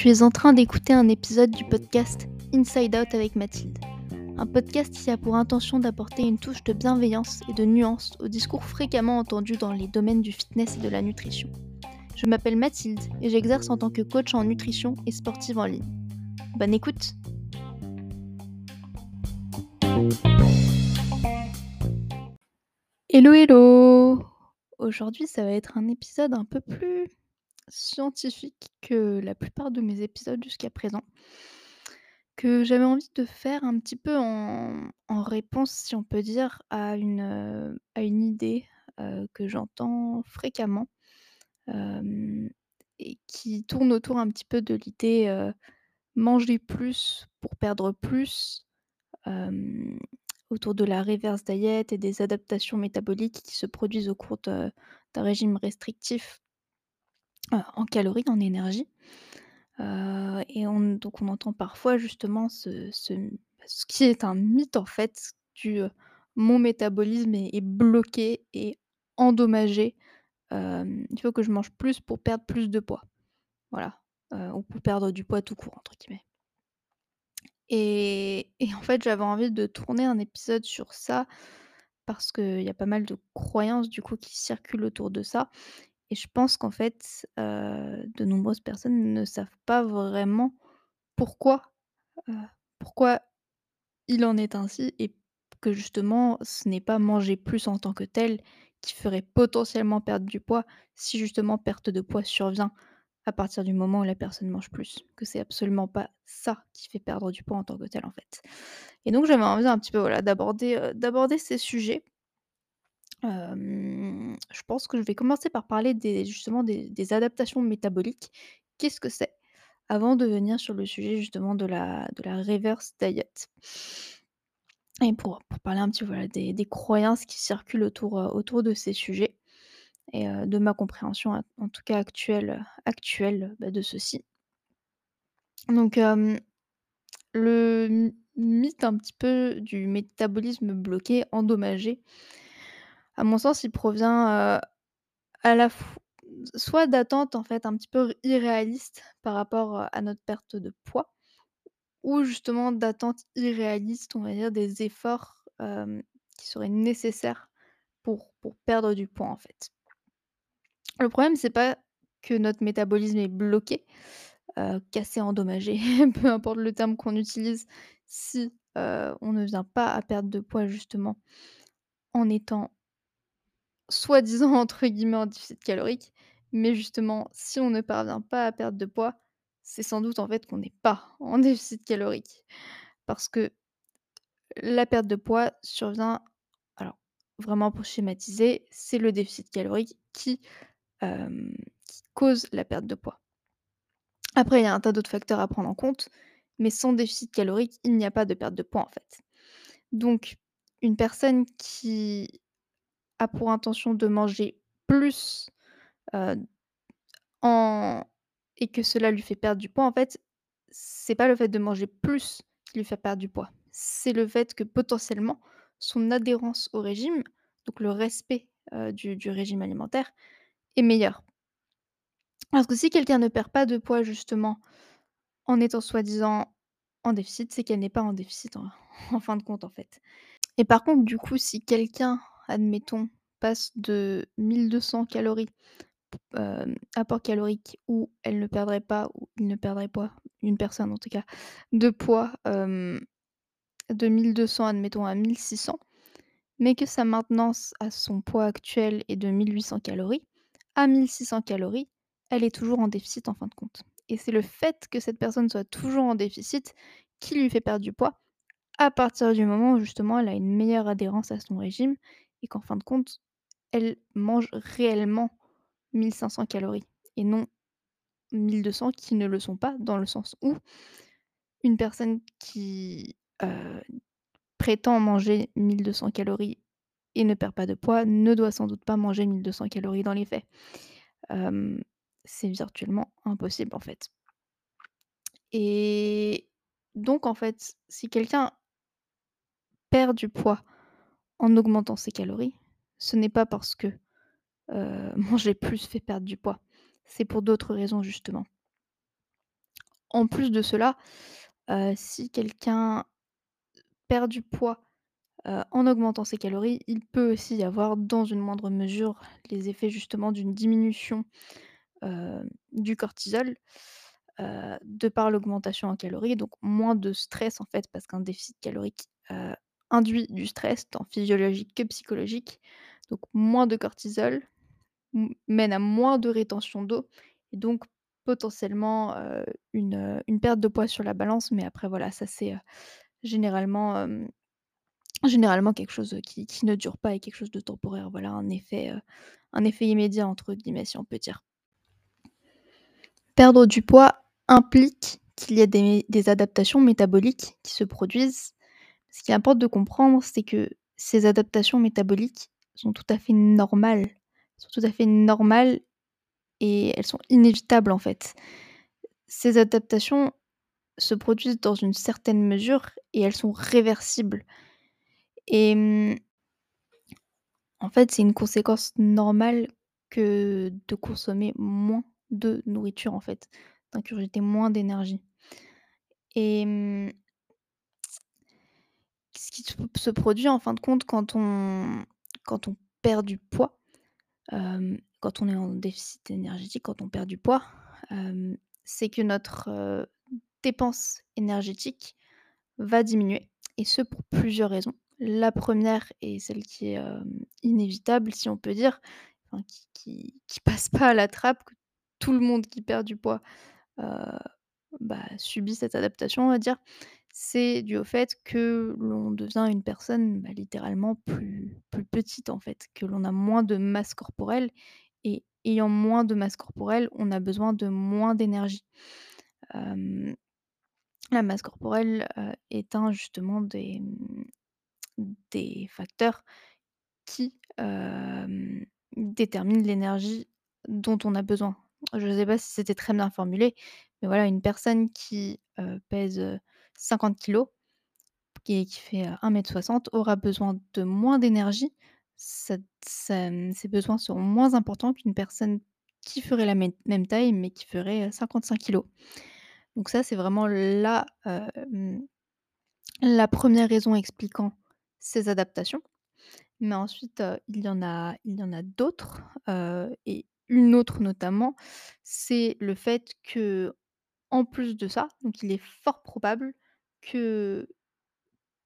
Tu es en train d'écouter un épisode du podcast Inside Out avec Mathilde. Un podcast qui a pour intention d'apporter une touche de bienveillance et de nuance au discours fréquemment entendu dans les domaines du fitness et de la nutrition. Je m'appelle Mathilde et j'exerce en tant que coach en nutrition et sportive en ligne. Bonne écoute Hello hello Aujourd'hui ça va être un épisode un peu plus scientifique que la plupart de mes épisodes jusqu'à présent, que j'avais envie de faire un petit peu en, en réponse, si on peut dire, à une, euh, à une idée euh, que j'entends fréquemment euh, et qui tourne autour un petit peu de l'idée manger plus pour perdre plus, autour de la reverse diet et des adaptations métaboliques qui se produisent au cours d'un régime restrictif Heu, en calories, en énergie, heu et on donc on entend parfois justement ce qui est un mythe en fait du, heu: «Mon métabolisme est bloqué et endommagé, il faut que je mange plus pour perdre plus de poids». Voilà, ou pour perdre du poids «tout court» entre guillemets. Et et en fait, j'avais envie de tourner un épisode sur ça parce qu'il y a pas mal de croyances du coup qui circulent autour de ça et je pense qu'en fait, de nombreuses personnes ne savent pas vraiment pourquoi, pourquoi il en est ainsi et que justement ce n'est pas manger plus en tant que tel qui ferait potentiellement perdre du poids si justement perte de poids survient à partir du moment où la personne mange plus. Que c'est absolument pas ça qui fait perdre du poids en tant que tel en fait. Et donc j'avais envie un petit peu voilà d'aborder ces sujets Je pense que je vais commencer par parler des justement des adaptations métaboliques. Qu'est-ce que c'est? Avant de venir sur le sujet justement de la reverse diet et pour parler un petit voilà, des croyances qui circulent autour, heu, autour de ces sujets et heu, de ma compréhension a en tout cas actuelle, actuelle, bah, de ceux-ci. Donc le mythe un petit peu du métabolisme bloqué, endommagé, à mon sens, il provient, À la f soit d'attentes, en fait, un petit peu irréalistes par rapport, à notre perte de poids ou justement d'attentes irréalistes, on va dire, des efforts, qui seraient nécessaires pour pour perdre du poids, en fait. Le problème, c'est pas que notre métabolisme est bloqué, cassé, endommagé, peu importe le terme qu'on utilise, si, on ne vient pas à perdre de poids justement en étant Soi-disant entre guillemets «en déficit calorique», mais justement, si on ne parvient pas à perdre de poids, c'est sans doute en fait qu'on n'est pas en déficit calorique. Parce que la perte de poids survient alors vraiment pour schématiser, c'est le déficit calorique qui, qui cause la perte de poids. Après il y a un tas d'autres facteurs à prendre en compte, mais sans déficit calorique, il n'y a pas de perte de poids en fait. Donc une personne qui a pour intention de manger plus, et que cela lui fait perdre du poids, en fait, c'est pas le fait de manger plus qui lui fait perdre du poids. C'est le fait que potentiellement son adhérence au régime, donc le respect, du régime alimentaire est meilleur. Parce que si quelqu'un ne perd pas de poids justement en étant soi-disant en déficit, c'est qu'elle n'est pas en déficit en en fin de compte, en fait. Et par contre, du coup, si quelqu'un, admettons, passe de 1 200 calories apport calorique où elle ne perdrait pas ou il ne perdrait pas, une personne en tout cas, de poids, de 1 200 admettons à 1 600, mais que sa maintenance à son poids actuel est de 1 800 calories. À 1 600 calories, elle est toujours en déficit en fin de compte et c'est le fait que cette personne soit toujours en déficit qui lui fait perdre du poids à partir du moment où justement elle a une meilleure adhérence à son régime et qu'en fin de compte, elle mange réellement 1 500 calories et non 1 200 qui ne le sont pas, dans le sens où une personne qui, heu, prétend manger 1 200 calories et ne perd pas de poids, ne doit sans doute pas manger 1 200 calories dans les faits. C'est virtuellement impossible, en fait et donc en fait, si quelqu'un perd du poids en augmentant ses calories, ce n'est pas parce que, heu, manger plus fait perdre du poids. C'est pour d'autres raisons justement. En plus de cela, heu, si quelqu'un perd du poids, heu, en augmentant ses calories, il peut aussi avoir, dans une moindre mesure, les effets justement d'une diminution, du cortisol, de par l'augmentation en calories, donc moins de stress en fait, parce qu'un déficit calorique, induit du stress, tant physiologique que psychologique, donc moins de cortisol, mène à moins de rétention d'eau et donc potentiellement, une, perte de poids sur la balance, mais après voilà, ça c'est, généralement, généralement quelque chose, qui ne dure pas et quelque chose de temporaire, voilà, un effet, un «effet immédiat» entre guillemets, si on peut dire. Perdre du poids implique qu'il y des des adaptations métaboliques qui se produisent. Ce qui importe de comprendre, c'est que ces adaptations métaboliques sont tout à fait normales, sont tout à fait normales et elles sont inévitables, en fait. Ces adaptations se produisent dans une certaine mesure et elles sont réversibles. Et mmh en fait, c'est une conséquence normale que de consommer moins de nourriture, en fait, d'ingurgiter moins d'énergie. Et mmh ce qui se produit en fin de compte quand on perd du poids, quand on est en déficit énergétique, quand on perd du poids, c'est que notre, dépense énergétique va diminuer et ce pour plusieurs raisons. La première et celle qui est, inévitable si on peut dire, enfin qui qui qui passe pas à la trappe, que tout le monde qui perd du poids, bah, subit cette adaptation, on va dire. C'est dû au fait que l'on devient une personne, bah, littéralement plus petite, en fait, que l'on a moins de masse corporelle et ayant moins de masse corporelle, on a besoin de moins d'énergie. La masse corporelle, est un justement des, mmh, facteurs qui, déterminent l'énergie dont on a besoin. Je sais pas si c'était très bien formulé, mais voilà, une personne qui, pèse, 50 kilogrammes et qui fait, heu, 1 m 60 aura besoin de moins d'énergie. Mmh, ses besoins seront moins importants qu'une personne qui ferait la même taille, mais qui ferait, heu, 55 kilogrammes. Donc ça, c'est vraiment la, hem, la première raison expliquant ces adaptations. Mais ensuite, il y en a en d'autres, et une autre notamment, c'est le fait qu'en plus de ça, donc il est fort probable que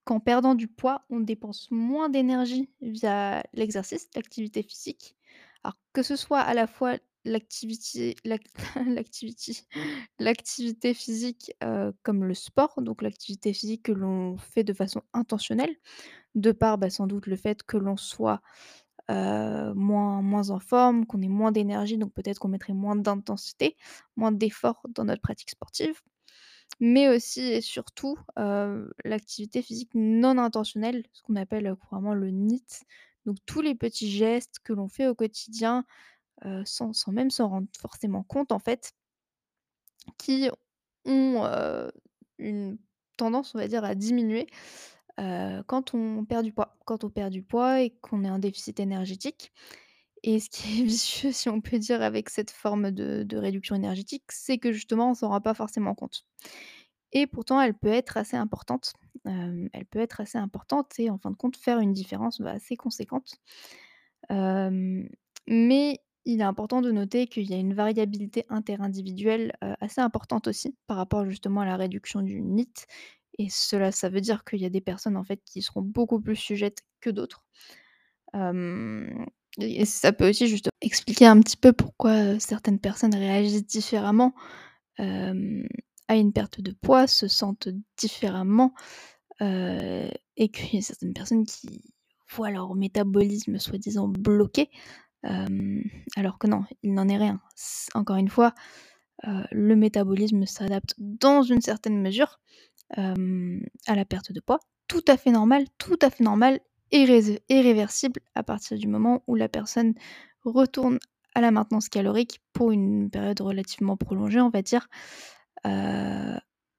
qu'en perdant du poids, on dépense moins d'énergie via l'exercice, l'activité physique. Alors que ce soit à la fois l'activité l'activité physique, comme le sport, donc l'activité physique que l'on fait de façon intentionnelle, de par, bah, sans doute le fait que l'on soit, moins moins en forme, qu'on ait moins d'énergie, donc peut-être qu'on mettrait moins d'intensité, moins d'effort dans notre pratique sportive. Mais aussi et surtout, l'activité physique non intentionnelle, ce qu'on appelle, couramment le NEAT. Donc tous les petits gestes que l'on fait au quotidien, sans même s'en rendre forcément compte en fait qui ont, une tendance, on va dire, à diminuer, quand on perd du poids. Quand on perd du poids et qu'on est en déficit énergétique et ce qui est vicieux, si on peut dire, avec cette forme de réduction énergétique, c'est que justement, on s'en rend pas forcément compte et pourtant elle peut être assez importante. Hem, elle peut être assez importante et en fin de compte faire une différence, bah, assez conséquente. Mais il est important de noter qu'il y a une variabilité interindividuelle, assez importante aussi par rapport justement à la réduction du NEAT et cela, ça veut dire qu'il y a des personnes en fait qui seront beaucoup plus sujettes que d'autres. Et ça peut aussi juste expliquer un petit peu pourquoi, heu, certaines personnes réagissent différemment, hem, à une perte de poids, se sentent différemment, heu et qu'il y a certaines personnes qui voient leur métabolisme soi-disant bloqué, alors que non, il n'en est rien. Encore une fois, le métabolisme s'adapte dans une certaine mesure, à la perte de poids. Tout à fait normal, tout à fait normal et rés et réversible à partir du moment où la personne retourne à la maintenance calorique pour une période relativement prolongée, on va dire, heu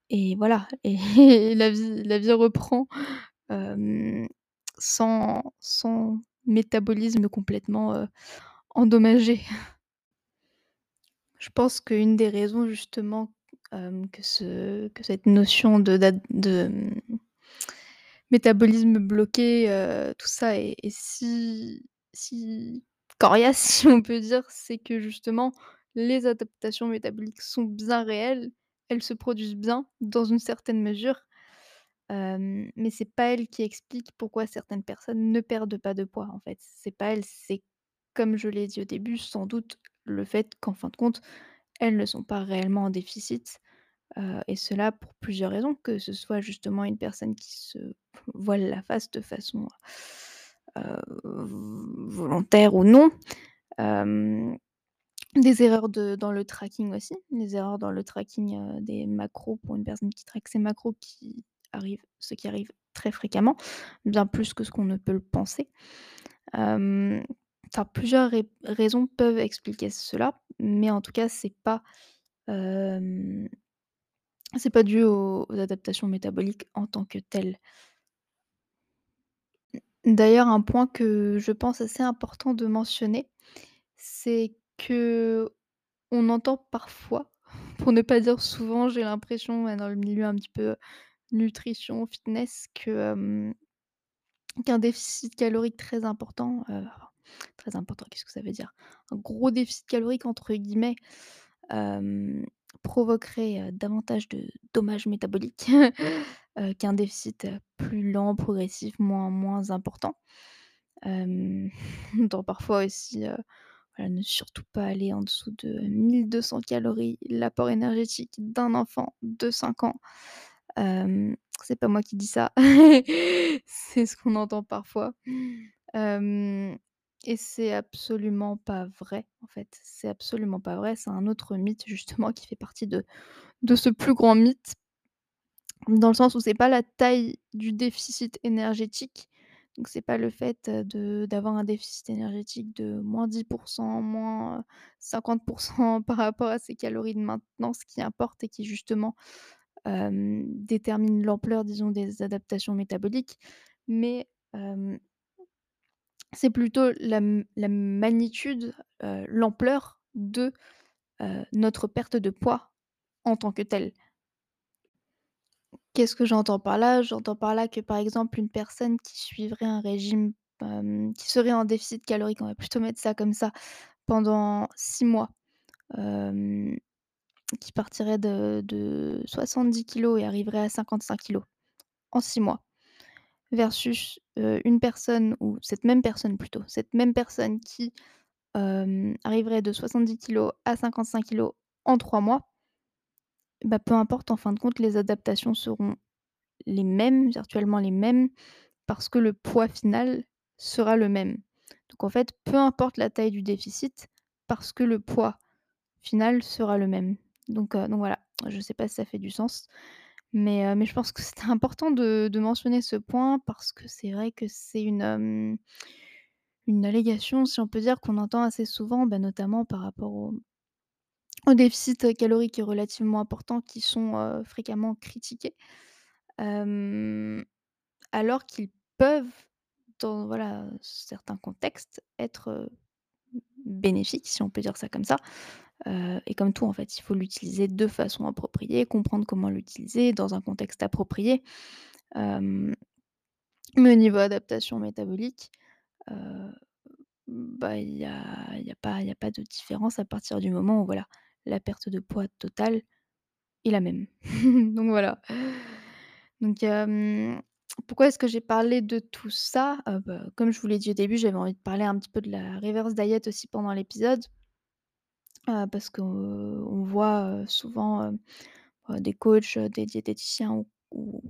et voilà et la vie la vie reprend, hem, sans sans métabolisme complètement, heu, endommagé. Je pense qu'une des raisons justement que ce que cette notion de métabolisme bloqué, heu, tout ça est si si coriace, si on peut dire, c'est que justement les adaptations métaboliques sont bien réelles. Elles se produisent bien dans une certaine mesure, hem, mais c'est pas elles qui expliquent pourquoi certaines personnes ne perdent pas de poids, en fait. C'est pas elles, c'est comme je l'ai dit au début, sans doute le fait qu'en fin de compte, elles ne sont pas réellement en déficit, et cela pour plusieurs raisons, que ce soit justement une personne qui se voile la face de façon, volontaire ou non, des erreurs de dans le tracking aussi, des erreurs dans le tracking, des macros pour une personne qui traque ses macros qui arrive ce qui arrive très fréquemment, bien plus que ce qu'on ne peut le penser. Enfin plusieurs rai raisons peuvent expliquer cela, mais en tout cas c'est pas, c'est pas dû aux adaptations métaboliques en tant que telles. D'ailleurs, un point que je pense assez important de mentionner, c'est qu'on entend parfois, pour ne pas dire souvent, j'ai l'impression, dans le milieu un petit peu nutrition, fitness, qu'un déficit calorique très important, heu, très important, qu'est-ce que ça veut dire? Un gros déficit calorique entre guillemets, provoquerait, heu, davantage de dommages métaboliques, heu, qu'un déficit, heu, plus lent, progressif, moins moins important. Hem, on entend parfois aussi, heu, voilà, ne surtout pas aller en dessous de 1 200 calories, l'apport énergétique d'un enfant de 5 ans. Hem, c'est pas moi qui dis ça, c'est ce qu'on entend parfois. Hem et c'est absolument pas vrai, en fait. C'est absolument pas vrai, c'est un autre mythe justement qui fait partie de de ce plus grand mythe dans le sens où c'est pas la taille du déficit énergétique, donc c'est pas le fait, d'avoir un déficit énergétique de -10 moins, heu, 50% par rapport à ses calories de maintenance qui importe et qui justement, détermine l'ampleur, disons, des adaptations métaboliques. Mais, c'est plutôt la magnitude, l'ampleur de, notre perte de poids en tant que telle. Qu'est-ce que j'entends par là? J'entends par là que, par exemple, une personne qui suivrait un régime, qui serait en déficit calorique, on va plutôt mettre ça comme ça, pendant 6 mois, qui partirait de de 70 kilogrammes et arriverait à 55 kilogrammes en 6 mois versus, une personne ou cette même personne plutôt, cette même personne qui, arriverait de 70 kilogrammes à 55 kilogrammes en 3 mois, bah, peu importe, en fin de compte, les adaptations seront les mêmes, virtuellement les mêmes, parce que le poids final sera le même. Donc en fait, peu importe la taille du déficit, parce que le poids final sera le même. Donc donc voilà, je sais pas si ça fait du sens, mais je pense que c'était important de mentionner ce point parce que c'est vrai que c'est une, une allégation, si on peut dire, qu'on entend assez souvent, bah, notamment par rapport au aux déficits, heu, caloriques relativement importants qui sont, fréquemment critiqués. Alors qu'ils peuvent, dans voilà, certains contextes, être, bénéfiques, si on peut dire ça comme ça. Et comme tout, en fait, il faut l'utiliser de façon appropriée, comprendre comment l'utiliser dans un contexte approprié. Mais au niveau adaptation métabolique, bah, il y a il y a y a pas de différence à partir du moment où, voilà, la perte de poids totale est la même. Donc voilà. Donc pourquoi est-ce que j'ai parlé de tout ça? Heu, bah, comme je vous l'ai dit au début, j'avais envie de parler un petit peu de la reverse diet aussi pendant l'épisode, heu, parce qu'on voit, souvent, heu, des coachs, des diététiciens ou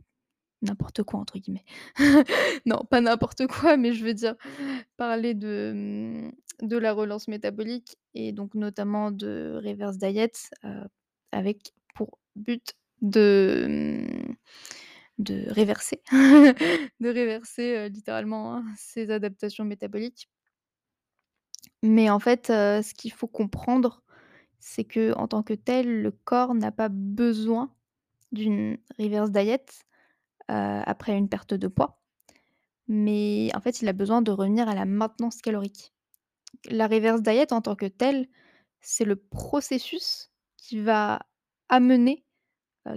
«n'importe quoi» entre guillemets. Non, pas n'importe quoi, mais je veux dire parler de, mmh, la relance métabolique et donc notamment de reverse diet, avec pour but de, mmh, de réverser, de réverser, littéralement, hein, ces adaptations métaboliques. Mais en fait, ce qu'il faut comprendre, c'est que en tant que tel, le corps n'a pas besoin d'une reverse diet, après une perte de poids. Mais en fait, il a besoin de revenir à la maintenance calorique. La reverse diet en tant que telle, c'est le processus qui va amener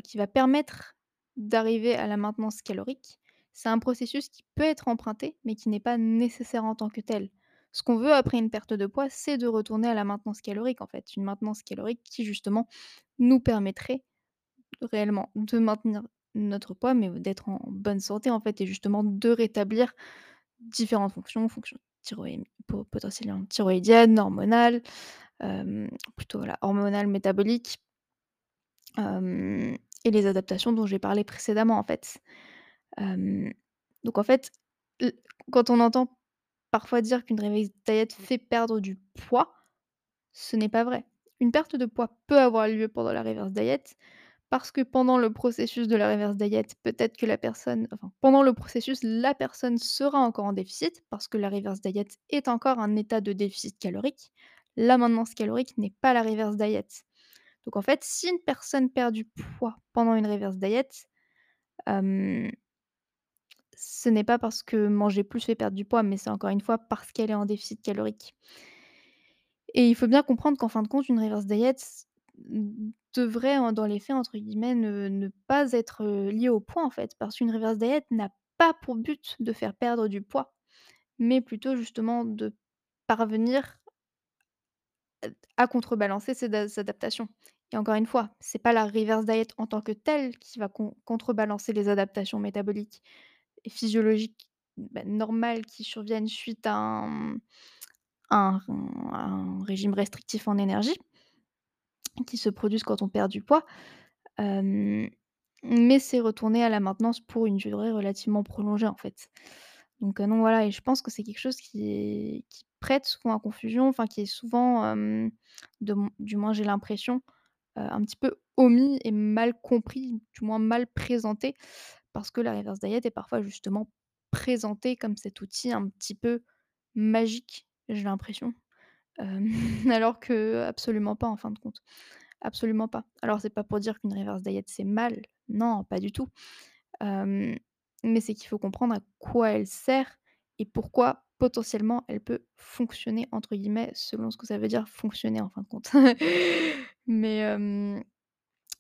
qui va permettre d'arriver à la maintenance calorique, c'est un processus qui peut être emprunté, mais qui n'est pas nécessaire en tant que tel. Ce qu'on veut après une perte de poids, c'est de retourner à la maintenance calorique, en fait. Une maintenance calorique qui justement nous permettrait réellement de maintenir notre poids, mais d'être en bonne santé, en fait et justement de rétablir différentes fonctions, fonctions potentiellement thyroïdiennes, hormonales, plutôt voilà, hormonales, métaboliques hem et les adaptations dont j'ai parlé précédemment, en fait. Donc en fait, quand on entend parfois dire qu'une reverse diet fait perdre du poids, ce n'est pas vrai. Une perte de poids peut avoir lieu pendant la reverse diet parce que pendant le processus de la reverse diet, peut-être que la personne enfin, pendant le processus, la personne sera encore en déficit parce que la reverse diet est encore un état de déficit calorique. La maintenance calorique n'est pas la reverse diet. Donc en fait, si une personne perd du poids pendant une reverse diet, hem ce n'est pas parce que manger plus fait perdre du poids, mais c'est encore une fois parce qu'elle est en déficit calorique. Et il faut bien comprendre qu'en fin de compte, une reverse diet n devrait dans les faits, entre guillemets, ne pas être, liée au poids, en fait. Parce qu'une reverse diet n'a pas pour but de faire perdre du poids, mais plutôt justement de parvenir à contrebalancer ces da adaptations. Et encore une fois, c'est pas la reverse diet en tant que telle qui va con contrebalancer les adaptations métaboliques physiologiques, bah, normales qui surviennent suite à un, régime restrictif en énergie qui se produisent quand on perd du poids. Mais c'est retourner à la maintenance pour une durée relativement prolongée, en fait. Donc heu, non, voilà et je pense que c'est quelque chose qui qui prête souvent à confusion, enfin qui est souvent, du moins j'ai l'impression, un petit peu omis et mal compris, du moins mal présenté. Parce que la reverse diet est parfois justement présentée comme cet outil un petit peu magique, j'ai l'impression. Alors qu'absolument pas en fin de compte. Absolument pas. Alors c'est pas pour dire qu'une reverse diet c'est mal, non, pas du tout. Mais c'est qu'il faut comprendre à quoi elle sert et pourquoi potentiellement elle peut «fonctionner» entre guillemets, selon ce que ça veut dire fonctionner en fin de compte. Mais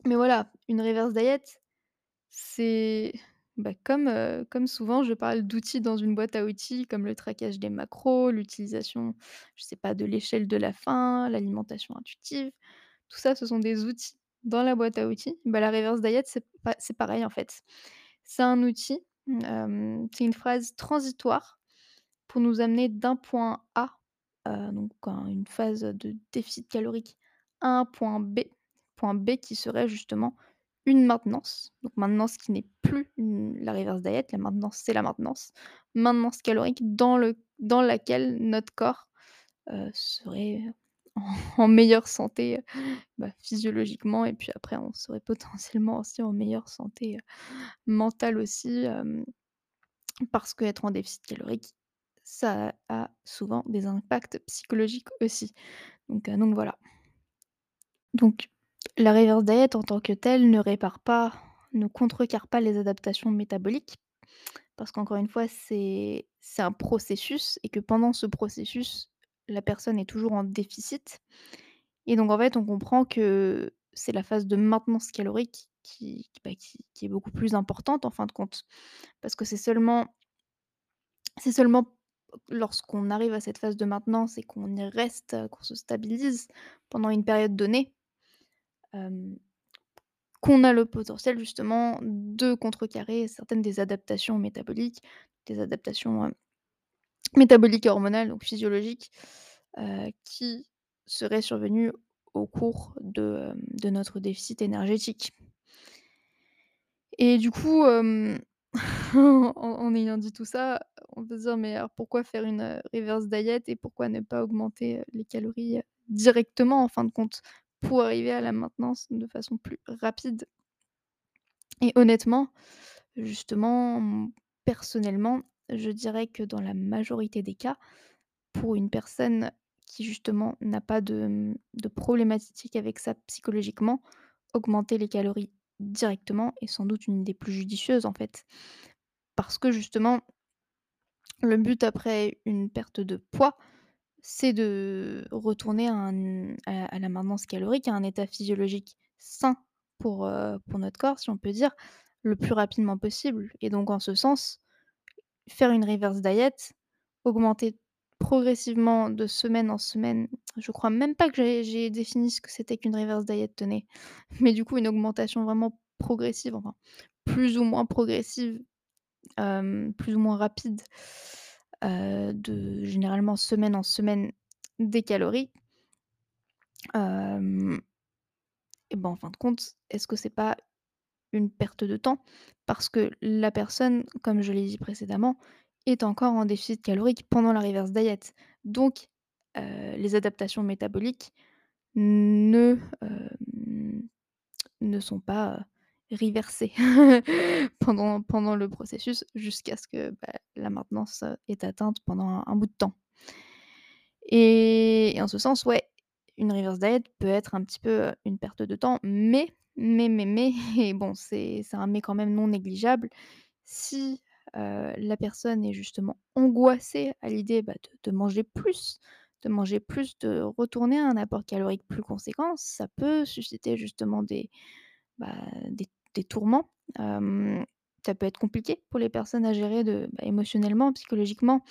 mais voilà, une reverse diet, c'est, bah, comme, souvent je parle d'outils dans une boîte à outils comme le traquage des macros, l'utilisation, je sais pas, de l'échelle de la faim, l'alimentation intuitive. Tout ça, ce sont des outils dans la boîte à outils. Bah, la reverse diet, c'est pa c'est pareil en fait. C'est un outil, c'est une phrase transitoire pour nous amener d'un point A, donc un une phase de déficit calorique, à un point B. Point B qui serait justement une maintenance. Donc maintenance qui n'est plus la reverse diet, la maintenance, c'est la maintenance. Maintenance calorique dans le laquelle notre corps, heu, serait en meilleure santé, heu, bah, physiologiquement et puis après on serait potentiellement aussi en meilleure santé, heu, mentale aussi, parce qu'être en déficit calorique, ça a souvent des impacts psychologiques aussi. Donc voilà. Donc la reverse diet en tant que telle ne répare pas, ne contrecarre pas les adaptations métaboliques. Parce qu'encore une fois, c'est un processus et que pendant ce processus, la personne est toujours en déficit. Et donc en fait, on comprend que c'est la phase de maintenance calorique qui bah, qui qui est beaucoup plus importante en fin de compte. Parce que c'est seulement c'est seulement lorsqu'on arrive à cette phase de maintenance et qu'on y reste, qu'on se stabilise pendant une période donnée qu'on a le potentiel justement de contrecarrer certaines des adaptations métaboliques, des adaptations, métaboliques hormonales, donc physiologiques, qui seraient survenues au cours de, notre déficit énergétique. Et du coup, en en ayant dit tout ça, on peut se dire: «Mais alors pourquoi faire une, reverse diet et pourquoi ne pas augmenter, les calories, directement en fin de compte, pour arriver à la maintenance de façon plus rapide?» Et honnêtement, justement, personnellement, je dirais que dans la majorité des cas, pour une personne qui justement n'a pas de, problématique avec ça psychologiquement, augmenter les calories directement est sans doute une idée plus judicieuse en fait. Parce que justement le but après une perte de poids, c'est de retourner à la maintenance calorique, à un état physiologique sain pour, heu, pour notre corps, si on peut dire, le plus rapidement possible et donc en ce sens, faire une reverse diet, augmenter progressivement de semaine en semaine je crois même pas que j'ai défini ce que c'était qu'une reverse diet, tenez. Mais du coup, une augmentation vraiment progressive, enfin, plus ou moins progressive, hem, plus ou moins rapide, heu, de généralement semaine en semaine des calories et ben, en fin de compte, est-ce que c'est pas une perte de temps? Parce que la personne, comme je l'ai dit précédemment, est encore en déficit calorique pendant la reverse diet. Donc, heu, les adaptations métaboliques ne, ne sont pas, heu, reversées pendant pendant le processus jusqu'à ce que, bah, la maintenance, heu, est atteinte pendant un bout de temps. Et en ce sens, ouais, une reverse diet peut être un petit peu, heu, une perte de temps, mais, mais, mais, mais et bon, c'est un mais quand même non négligeable, si, heu, la personne est justement angoissée à l'idée, bah, de de manger plus, de manger plus, de retourner à un apport calorique plus conséquent, ça peut susciter justement des, bah, des des tourments. Ça peut être compliqué pour les personnes à gérer de bah, émotionnellement, psychologiquement.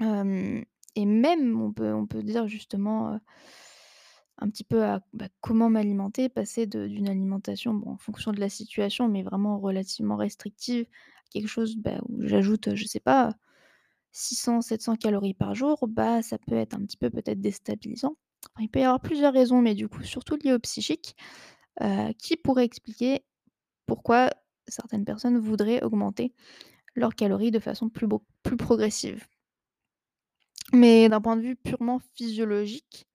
Et même on peut on peut dire justement, un petit peu à bah, comment m'alimenter, passer d'une alimentation, bon, en fonction de la situation, mais vraiment relativement restrictive, quelque chose, bah, où j'ajoute, je sais pas, 600-700 calories par jour, bah, ça peut être un petit peu peut-être déstabilisant. Il peut y avoir plusieurs raisons, mais du coup surtout liées au psychique, qui pourraient expliquer pourquoi certaines personnes voudraient augmenter leurs calories de façon plus progressive. Mais d'un point de vue purement physiologique,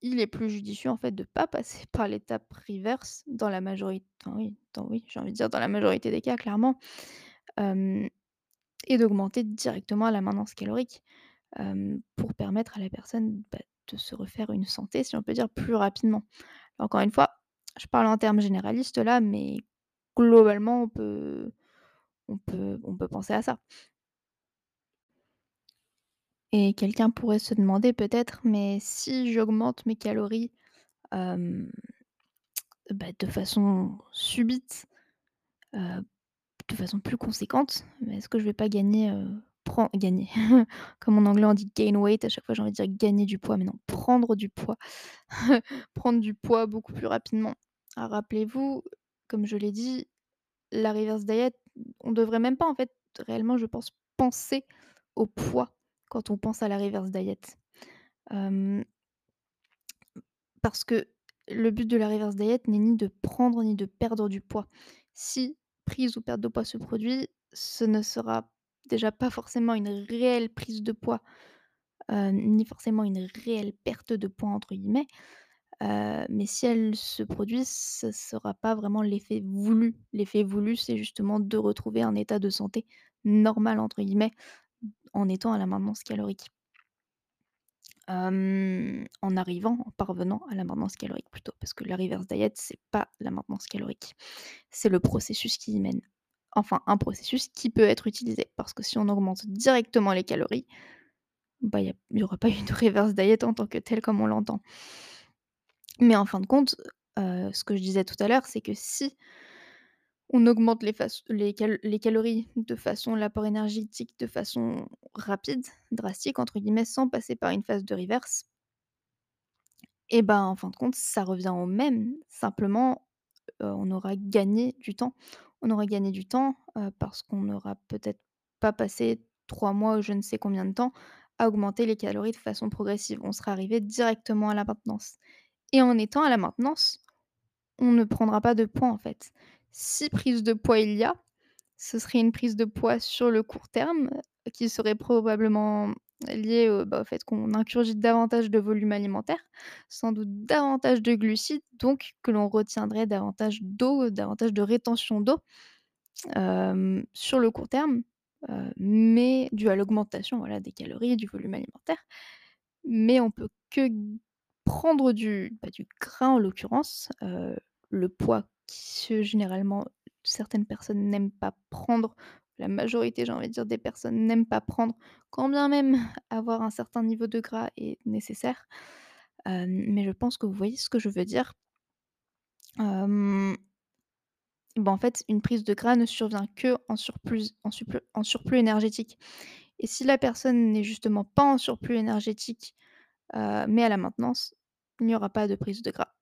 il est plus judicieux, en fait, de pas passer par l'étape reverse dans la majorit enfin oui, dans j'ai envie de dire dans la majorité des cas, clairement, et d'augmenter directement la maintenance calorique, pour permettre à la personne, bah, de se refaire une santé, si on peut dire, plus rapidement. Encore une fois, je parle en termes généralistes là, mais globalement, on peut on peut penser à ça. Et quelqu'un pourrait se demander peut-être: «Mais si j'augmente mes calories, bah, de façon subite, de façon plus conséquente, est-ce que je vais pas gagner, heu, pren gagner?» comme en anglais on dit gain weight, à chaque fois j'ai envie de dire gagner du poids, mais non, prendre du poids. Prendre du poids beaucoup plus rapidement. Alors rappelez-vous, comme je l'ai dit, la reverse diet, on devrait même pas en fait réellement je pense penser au poids quand on pense à la reverse diet. Parce que le but de la reverse diet n'est ni de prendre ni de perdre du poids. Si prise ou perte de poids se produit, ce ne sera déjà pas forcément une réelle prise de poids, ni forcément une «réelle perte de poids» entre guillemets, mais si elle se produit, ce sera pas vraiment l'effet voulu. L'effet voulu, c'est justement de retrouver un état de santé «normal» entre guillemets, en étant à la maintenance calorique. En arrivant, en parvenant à la maintenance calorique plutôt, parce que la reverse diet, c'est pas la maintenance calorique. C'est le processus qui y mène. Enfin, un processus qui peut être utilisé, parce que si on augmente directement les calories, bah, il y a il y aura pas eu de reverse diet en tant que telle comme on l'entend. Mais en fin de compte, ce que je disais tout à l'heure, c'est que si on augmente les calories de façon l'apport énergétique de façon «rapide», «drastique» entre guillemets, sans passer par une phase de reverse et ben, en fin de compte, ça revient au même. Simplement, on aura gagné du temps. On aura gagné du temps, parce qu'on n'aura peut-être pas passé 3 mois ou je ne sais combien de temps à augmenter les calories de façon progressive. On sera arrivé directement à la maintenance et en étant à la maintenance, on ne prendra pas de poids, en fait. Si prise de poids il y a, ce serait une prise de poids sur le court terme, heu, qui serait probablement liée au, bah, au fait qu'on ingurgite davantage de volume alimentaire, sans doute davantage de glucides, donc que l'on retiendrait davantage d'eau, davantage de rétention d'eau, sur le court terme, heu, mais dû à l'augmentation, voilà, des calories, du volume alimentaire. Mais on peut que prendre du, bah, du gras en l'occurrence, le poids que généralement certaines personnes n'aiment pas prendre, la majorité, j'ai envie de dire, des personnes n'aiment pas prendre, quand bien même avoir un certain niveau de gras est nécessaire. Mais je pense que vous voyez ce que je veux dire. Bah, en fait, une prise de gras ne survient surplus en supple en surplus énergétique et si la personne n'est justement pas en surplus énergétique, mais à la maintenance, il n'y aura pas de prise de gras.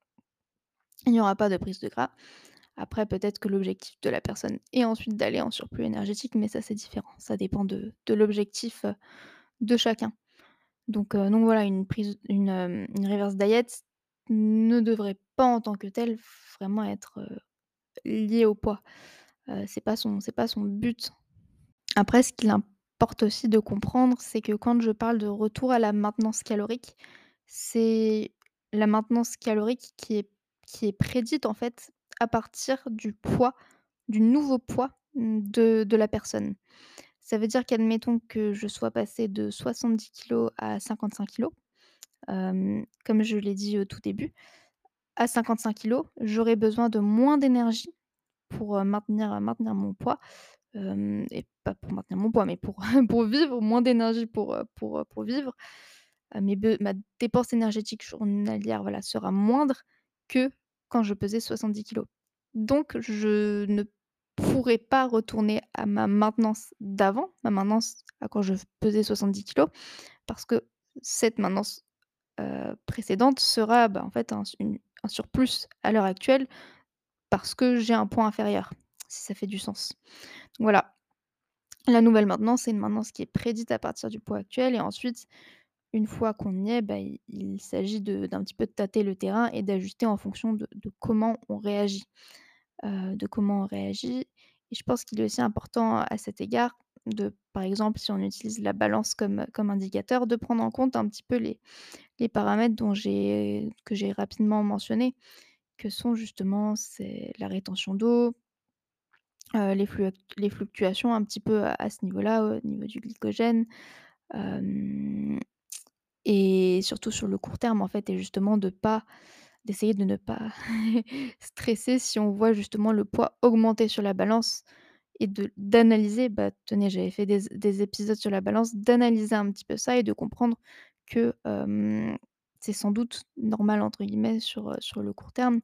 Il n'y aura pas de prise de gras. Après peut-être que l'objectif de la personne est ensuite d'aller en surplus énergétique, mais ça c'est différent. Ça dépend de l'objectif, heu, de chacun. Donc heu, donc voilà, une prise hem, une reverse diet ne devrait pas en tant que telle vraiment être, liée au poids. C'est pas pas son but. Après ce qu'il importe aussi de comprendre, c'est que quand je parle de retour à la maintenance calorique, c'est la maintenance calorique qui est qui est prédite en fait à partir du poids, du nouveau poids, mmh, de de la personne. Ça veut dire qu'admettons que je sois passée de 70 kilogrammes à 55 kilogrammes, hem, comme je l'ai dit au tout début. À 55 kilogrammes, j'aurais besoin de moins d'énergie pour, maintenir maintenir mon poids, et pas pour maintenir mon poids, mais pour pour vivre, moins d'énergie pour, pour, pour vivre. Ma dépense énergétique journalière, voilà, sera moindre que quand je pesais 70 kilogrammes. Donc je ne pourrais pas retourner à ma maintenance d'avant, ma maintenance à quand je pesais 70 kilogrammes parce que cette maintenance, heu, précédente sera, bah, en fait un surplus à l'heure actuelle parce que j'ai un poids inférieur, si ça fait du sens. Voilà. La nouvelle maintenance, c'est une maintenance qui est prédite à partir du poids actuel et ensuite, une fois qu'on y est, bah, il s'agit d'un petit peu de tâter le terrain et d'ajuster en fonction de comment on réagit, heu, de comment on réagit. Et je pense qu'il est aussi important à cet égard de par exemple, si on utilise la balance comme comme indicateur, de prendre en compte un petit peu les les paramètres dont que j'ai rapidement mentionnés, que sont justement la rétention d'eau heu, les fluctuations un petit peu à ce niveau-là, au niveau du glycogène, hem et surtout sur le court terme en fait et justement de pas d'essayer de ne pas stresser si on voit justement le poids augmenter sur la balance et de d'analyser, bah, tenez, j'avais fait des des épisodes sur la balance, d'analyser un petit peu ça et de comprendre que, c'est sans doute «normal» entre guillemets sur, sur le court terme.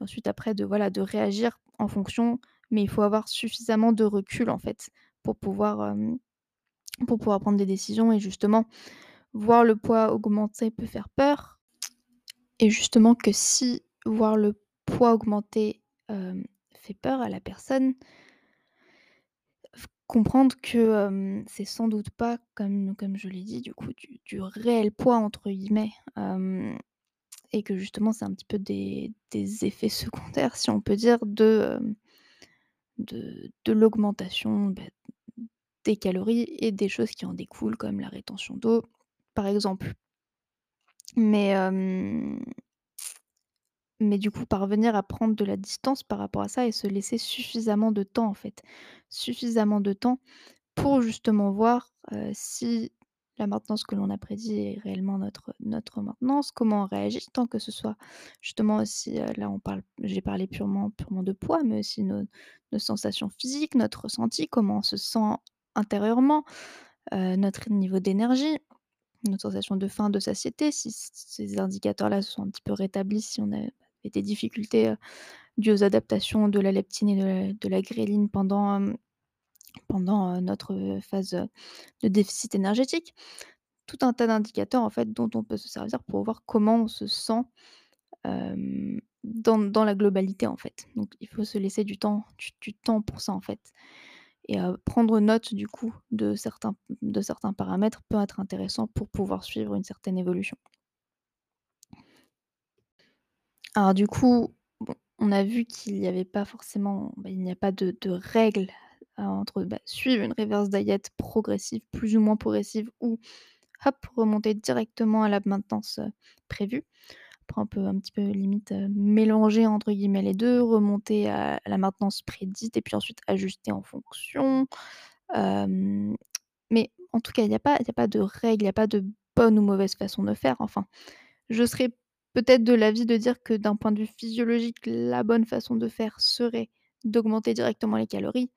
Et ensuite après de voilà, de réagir en fonction, mais il faut avoir suffisamment de recul en fait pour pouvoir, pour pouvoir prendre des décisions et justement voir le poids augmenter peut faire peur. Et justement que si voir le poids augmenter, hem, fait peur à la personne comprendre que, hem, c'est sans doute pas comme comme je l'ai dit du coup du «réel poids» entre guillemets, hem et que justement c'est un petit peu des effets secondaires si on peut dire de de l'augmentation, bah, des calories et des choses qui en découlent comme la rétention d'eau, par exemple. Mais mais du coup parvenir à prendre de la distance par rapport à ça et se laisser suffisamment de temps en fait. Suffisamment de temps pour justement voir, si la maintenance que l'on a prédit est réellement notre notre maintenance, comment on réagit tant que ce soit justement aussi, là on parle j'ai parlé purement purement de poids, mais aussi nos sensations physiques, notre ressenti, comment on se sent intérieurement, notre niveau d'énergie, notre sensation de faim, de satiété, si ces indicateurs-là sont un petit peu rétablis, si on avait des difficultés, dues aux adaptations de la leptine et de la de gréline pendant, pendant, notre, phase, de déficit énergétique. Tout un tas d'indicateurs en fait dont on peut se servir pour voir comment on se sent, dans dans la globalité en fait. Donc il faut se laisser du temps du temps pour ça en fait et prendre note du coup de certains paramètres peut être intéressant pour pouvoir suivre une certaine évolution. Alors du coup, on a vu qu'il y avait pas forcément bah, il n'y a pas de de règle, heu, entre, bah, suivre une reverse diet progressive, plus ou moins progressive ou hop, remonter directement à la maintenance, heu, prévue. On peut un petit peu limite, heu, «mélanger» entre guillemets les 2, remonter à la maintenance prédite et puis ensuite ajuster en fonction. Mais en tout cas, il y a pas a pas de règle, il y a pas de bonne ou mauvaise façon de faire. Enfin, je serais peut-être de l'avis de dire que d'un point de vue physiologique, la bonne façon de faire serait d'augmenter directement les calories.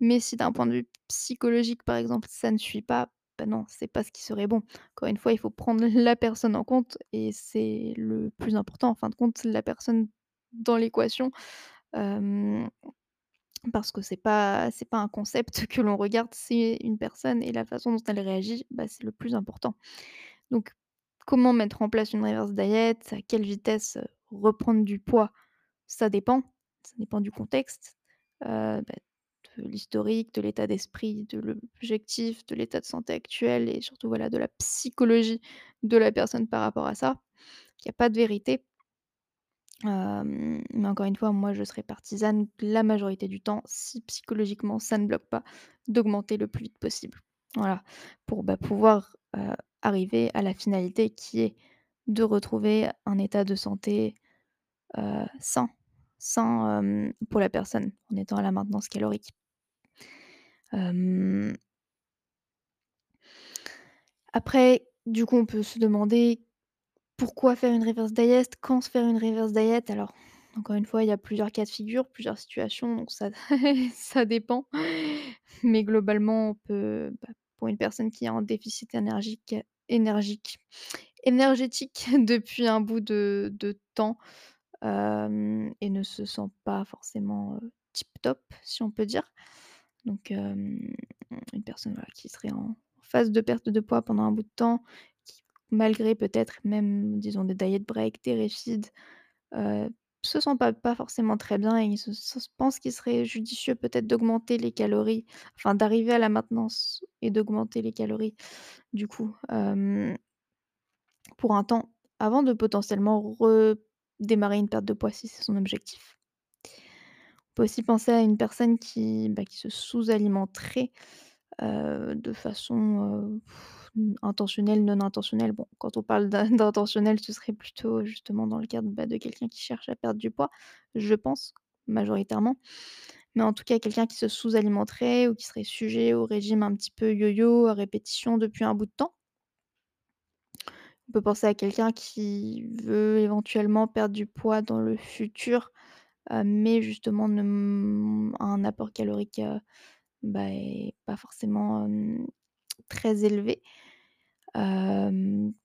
Mais si d'un point de vue psychologique, par exemple, ça ne suit pas, bah, non, c'est pas ce qui serait bon. Encore une fois, il faut prendre la personne en compte et c'est le plus important en fin de compte, la personne dans l'équation, parce que c'est pas pas un concept que l'on regarde, c'est une personne et la façon dont elle réagit, bah, c'est le plus important. Donc comment mettre en place une reverse diet? À quelle vitesse, reprendre du poids? Ça dépend, ça dépend du contexte, bah, l'historique, de l'état d'esprit, de l'objectif, de l'état de santé actuel et surtout, voilà, de la psychologie de la personne par rapport à ça. Il y a pas de vérité. Mais encore une fois, moi, je serai partisane la majorité du temps, si psychologiquement ça ne bloque pas, d'augmenter le plus vite possible. Voilà, pour, bah, pouvoir, arriver à la finalité qui est de retrouver un état de santé, sain sain, pour la personne, en étant à la maintenance calorique. Après, du coup, on peut se demander pourquoi faire une reverse diet? Quand se faire une reverse diet? Alors, encore une fois, il y a plusieurs cas de figure, plusieurs situations, donc ça ça dépend. Mais globalement, on peut, bah, pour une personne qui est en déficit énergique énergique énergétique depuis un bout de temps, et ne se sent pas forcément, tip top, si on peut dire. Donc, une personne, qui serait en phase de perte de poids pendant un bout de temps, qui malgré peut-être même, disons, des diet breaks, des refids, heu, se sent pas forcément très bien et il se se pense qu'il serait judicieux peut-être d'augmenter les calories, enfin d'arriver à la maintenance et d'augmenter les calories du coup, pour un temps, avant de potentiellement redémarrer une perte de poids si c'est son objectif. Peut aussi penser à une personne qui, bah, qui se sous-alimenterait, de façon, intentionnelle, non intentionnelle. Bon, quand on parle d'in d'intentionnel, ce serait plutôt justement dans le cadre, bah, de quelqu'un qui cherche à perdre du poids, je pense, majoritairement. Mais en tout cas, quelqu'un qui se sous-alimenterait ou qui serait sujet au régime un petit peu yo-yo, à répétition depuis un bout de temps. On peut penser à quelqu'un qui veut éventuellement perdre du poids dans le futur, heu, mais justement un apport calorique, heu, bah, pas forcément, très élevé.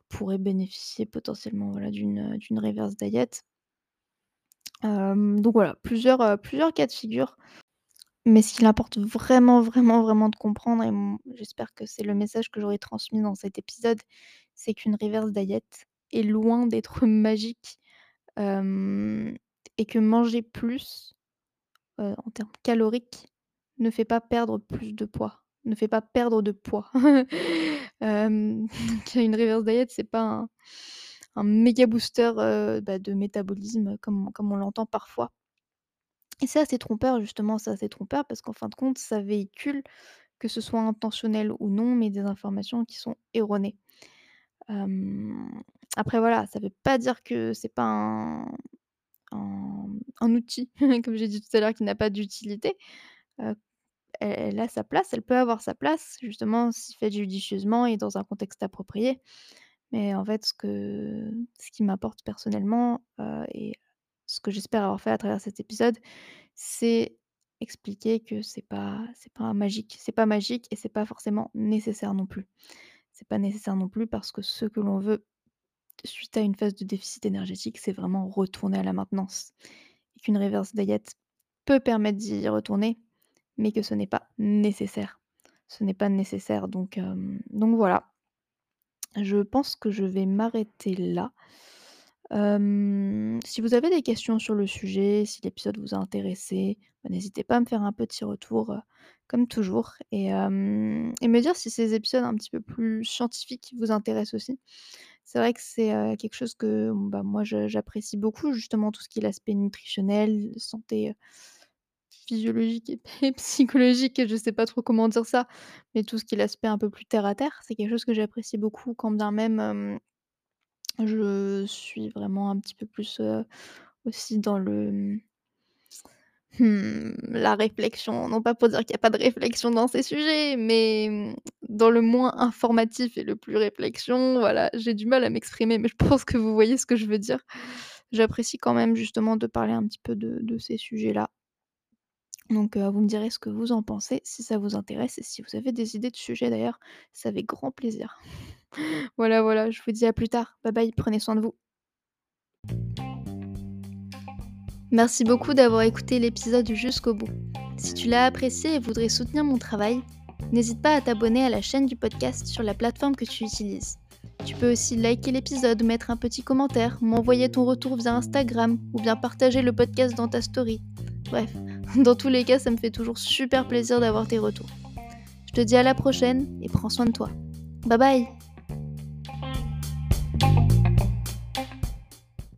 Pourrait bénéficier potentiellement, d'une, reverse diet. Donc voilà, plusieurs, cas de figure. Mais ce qu'il importe vraiment, vraiment, vraiment de comprendre et j'espère que c'est le message que j'aurais transmis dans cet épisode, c'est qu'une reverse diet est loin d'être magique, et que manger plus, heu, en termes caloriques, ne fait pas perdre plus de poids, ne fait pas perdre de poids. Une reverse diet, c'est pas un méga booster, heu, bah, de métabolisme comme comme on l'entend parfois. Et c'est assez trompeur justement, c'est assez trompeur parce qu'en fin de compte, ça véhicule, que ce soit intentionnel ou non, mais des informations qui sont erronées. Après voilà, ça veut pas dire que c'est pas un un outil, comme j'ai dit tout à l'heure, qui n'a pas d'utilité. Heu, elle a sa place, elle peut avoir sa place, justement si faite judicieusement et dans un contexte approprié. Mais en fait, ce que ce qui m'importe personnellement, heu et ce que j'espère avoir fait à travers cet épisode, c'est expliquer que c'est pas c'est pas magique. C'est pas magique et c'est pas forcément nécessaire non plus. C'est pas nécessaire non plus parce que ce que l'on veut suite à une phase de déficit énergétique, c'est vraiment retourner à la maintenance et qu'une reverse diet peut permettre d'y retourner, mais que ce n'est pas nécessaire. Ce n'est pas nécessaire donc voilà. Je pense que je vais m'arrêter là. Si vous avez des questions sur le sujet, si l'épisode vous a intéressé, bah, n'hésitez pas à me faire un petit retour, comme toujours et me dire si ces épisodes un petit peu plus scientifiques vous intéressent aussi. C'est vrai que c'est, quelque chose que, bah, moi j'apprécie beaucoup justement tout ce qui est l'aspect nutritionnel, santé, physiologique et psychologique je sais pas trop comment dire ça, mais tout ce qui est l'aspect un peu plus terre à terre, c'est quelque chose que j'apprécie beaucoup quand bien même, je suis vraiment un petit peu plus, aussi dans le, mmh, la réflexion. Non pas pour dire qu'il y a pas de réflexion dans ces sujets, mais, mmh, dans le moins informatif et le plus réflexion, voilà. J'ai du mal à m'exprimer, mais je pense que vous voyez ce que je veux dire. J'apprécie quand même justement de parler un petit peu de ces sujets-là. Donc heu, vous me direz ce que vous en pensez, si ça vous intéresse et si vous avez des idées de sujets d'ailleurs, c'est avec grand plaisir. Voilà, voilà, je vous dis à plus tard. Bye bye, prenez soin de vous. Merci beaucoup d'avoir écouté l'épisode jusqu'au bout. Si tu l'as apprécié et voudrais soutenir mon travail, n'hésite pas à t'abonner à la chaîne du podcast sur la plateforme que tu utilises. Tu peux aussi liker l'épisode, mettre un petit commentaire, m'envoyer ton retour via Instagram ou bien partager le podcast dans ta story. Bref, dans tous les cas, ça me fait toujours super plaisir d'avoir tes retours. Je te dis à la prochaine et prends soin de toi. Bye bye